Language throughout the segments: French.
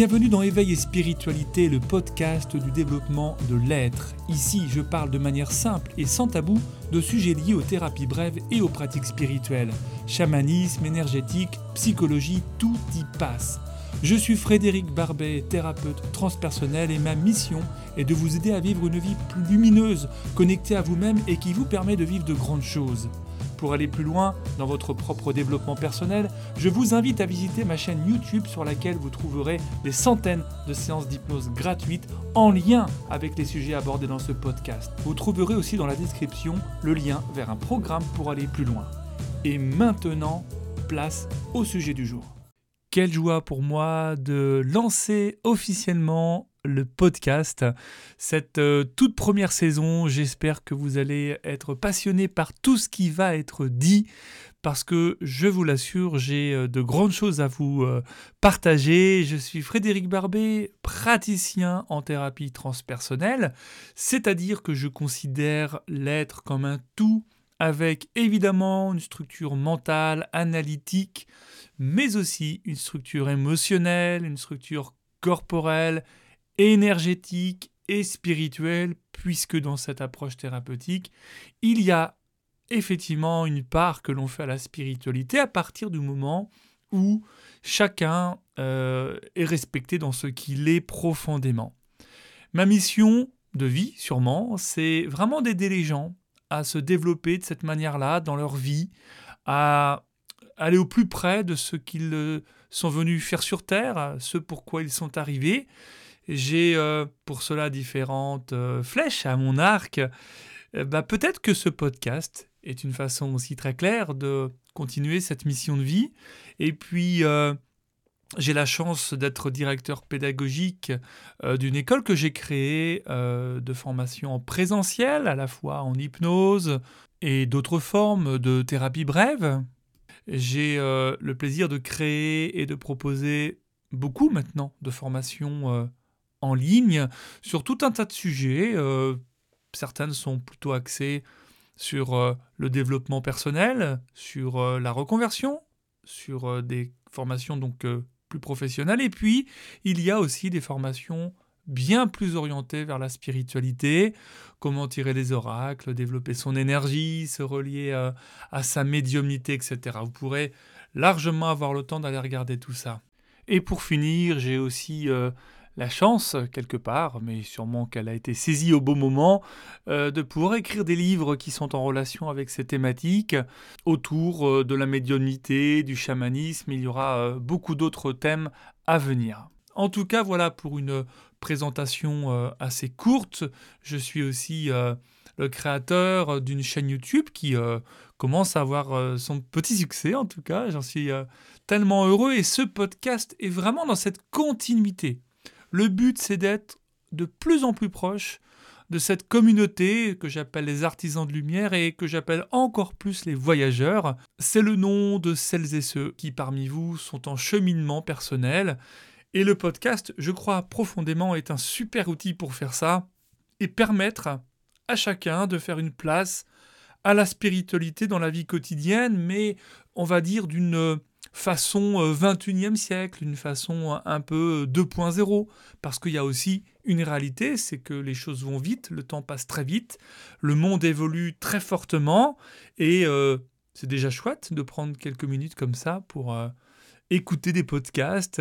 Bienvenue dans Éveil et Spiritualité, le podcast du développement de l'être. Ici, je parle de manière simple et sans tabou de sujets liés aux thérapies brèves et aux pratiques spirituelles. Chamanisme, énergétique, psychologie, tout y passe. Je suis Frédéric Barbet, thérapeute transpersonnel et ma mission est de vous aider à vivre une vie plus lumineuse, connectée à vous-même et qui vous permet de vivre de grandes choses. Pour aller plus loin dans votre propre développement personnel, je vous invite à visiter ma chaîne YouTube sur laquelle vous trouverez des centaines de séances d'hypnose gratuites en lien avec les sujets abordés dans ce podcast. Vous trouverez aussi dans la description le lien vers un programme pour aller plus loin. Et maintenant, place au sujet du jour. Quelle joie pour moi de lancer officiellement le podcast. Cette euh, toute première saison, j'espère que vous allez être passionné par tout ce qui va être dit parce que je vous l'assure, j'ai euh, de grandes choses à vous euh, partager. Je suis Frédéric Barbet, praticien en thérapie transpersonnelle, c'est-à-dire que je considère l'être comme un tout avec évidemment une structure mentale, analytique, mais aussi une structure émotionnelle, une structure corporelle, énergétique et spirituelle, puisque dans cette approche thérapeutique, il y a effectivement une part que l'on fait à la spiritualité à partir du moment où chacun euh, est respecté dans ce qu'il est profondément. Ma mission de vie, sûrement, c'est vraiment d'aider les gens à se développer de cette manière-là dans leur vie, à aller au plus près de ce qu'ils euh, sont venus faire sur Terre, ce pourquoi ils sont arrivés, j'ai euh, pour cela différentes euh, flèches à mon arc. Euh, bah, peut-être que ce podcast est une façon aussi très claire de continuer cette mission de vie. Et puis, j'ai la chance d'être directeur pédagogique d'une école que j'ai créée de formation en présentiel, à la fois en hypnose et d'autres formes de thérapie brève. J'ai le plaisir de créer et de proposer beaucoup maintenant de formations en ligne sur tout un tas de sujets. Euh, certaines sont plutôt axées sur euh, le développement personnel, sur euh, la reconversion, sur des formations donc plus professionnelles. Et puis, il y a aussi des formations bien plus orientées vers la spiritualité, comment tirer les oracles, développer son énergie, se relier à sa médiumnité, etc. Vous pourrez largement avoir le temps d'aller regarder tout ça. Et pour finir, j'ai aussi la chance, quelque part, mais sûrement qu'elle a été saisie au bon moment, euh, de pouvoir écrire des livres qui sont en relation avec ces thématiques autour euh, de la médiumnité, du chamanisme. Il y aura euh, beaucoup d'autres thèmes à venir. En tout cas, voilà pour une présentation assez courte. Je suis aussi le créateur d'une chaîne YouTube qui commence à avoir son petit succès, en tout cas. J'en suis tellement heureux et ce podcast est vraiment dans cette continuité le but, c'est d'être de plus en plus proche de cette communauté que j'appelle les artisans de lumière et que j'appelle encore plus les voyageurs. C'est le nom de celles et ceux qui parmi vous sont en cheminement personnel. Et le podcast, je crois profondément, est un super outil pour faire ça et permettre à chacun de faire une place à la spiritualité dans la vie quotidienne, mais on va dire d'une façon 21e euh, siècle, une façon un peu 2.0, parce qu'il y a aussi une réalité, c'est que les choses vont vite, le temps passe très vite, le monde évolue très fortement, et euh, c'est déjà chouette de prendre quelques minutes comme ça pour euh, écouter des podcasts.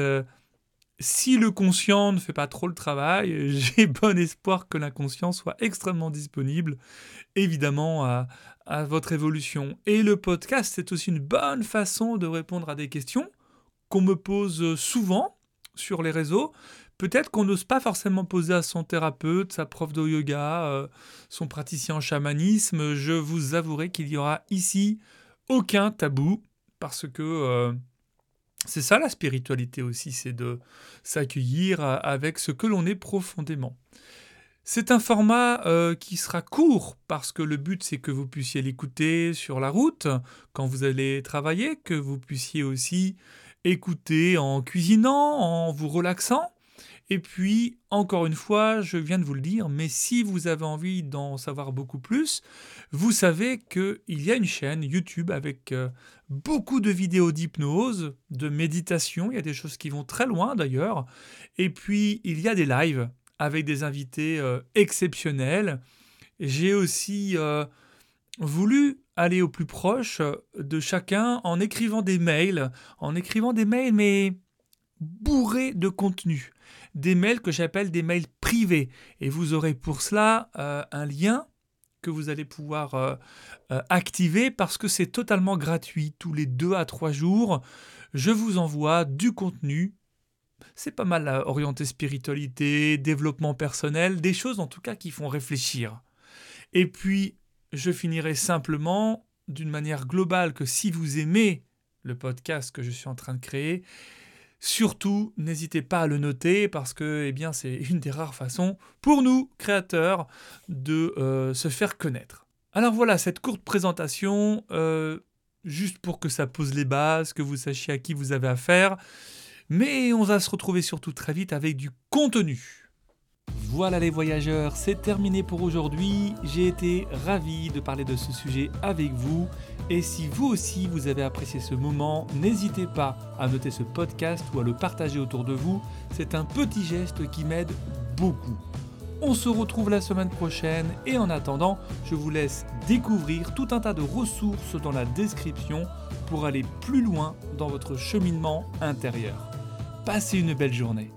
Si le conscient ne fait pas trop le travail, j'ai bon espoir que l'inconscient soit extrêmement disponible, évidemment, à, votre évolution. Et le podcast, c'est aussi une bonne façon de répondre à des questions qu'on me pose souvent sur les réseaux. Peut-être qu'on n'ose pas forcément poser à son thérapeute, sa prof de yoga, euh, son praticien en chamanisme. Je vous avouerai qu'il y aura ici aucun tabou parce que euh, c'est ça la spiritualité aussi, c'est de s'accueillir avec ce que l'on est profondément. C'est un format euh, qui sera court parce que le but c'est que vous puissiez l'écouter sur la route quand vous allez travailler, que vous puissiez aussi écouter en cuisinant, en vous relaxant. Et puis, encore une fois, je viens de vous le dire, mais si vous avez envie d'en savoir beaucoup plus, vous savez qu'il y a une chaîne YouTube avec euh, beaucoup de vidéos d'hypnose, de méditation, il y a des choses qui vont très loin d'ailleurs, et puis il y a des lives avec des invités euh, exceptionnels. J'ai aussi euh, voulu aller au plus proche de chacun en écrivant des mails, en écrivant des mails mais bourrés de contenu des mails que j'appelle des mails privés. Et vous aurez pour cela euh, un lien que vous allez pouvoir euh, euh, activer parce que c'est totalement gratuit. Tous les deux à trois jours, je vous envoie du contenu. C'est pas mal orienté spiritualité, développement personnel, des choses en tout cas qui font réfléchir. Et puis, je finirai simplement d'une manière globale que si vous aimez le podcast que je suis en train de créer, Surtout, n'hésitez pas à le noter parce que eh bien, c'est une des rares façons pour nous, créateurs, de euh, se faire connaître. Alors voilà, cette courte présentation, euh, juste pour que ça pose les bases, que vous sachiez à qui vous avez affaire. Mais on va se retrouver surtout très vite avec du contenu. Voilà les voyageurs, c'est terminé pour aujourd'hui. J'ai été ravi de parler de ce sujet avec vous. Et si vous aussi vous avez apprécié ce moment, n'hésitez pas à noter ce podcast ou à le partager autour de vous. C'est un petit geste qui m'aide beaucoup. On se retrouve la semaine prochaine et en attendant, je vous laisse découvrir tout un tas de ressources dans la description pour aller plus loin dans votre cheminement intérieur. Passez une belle journée.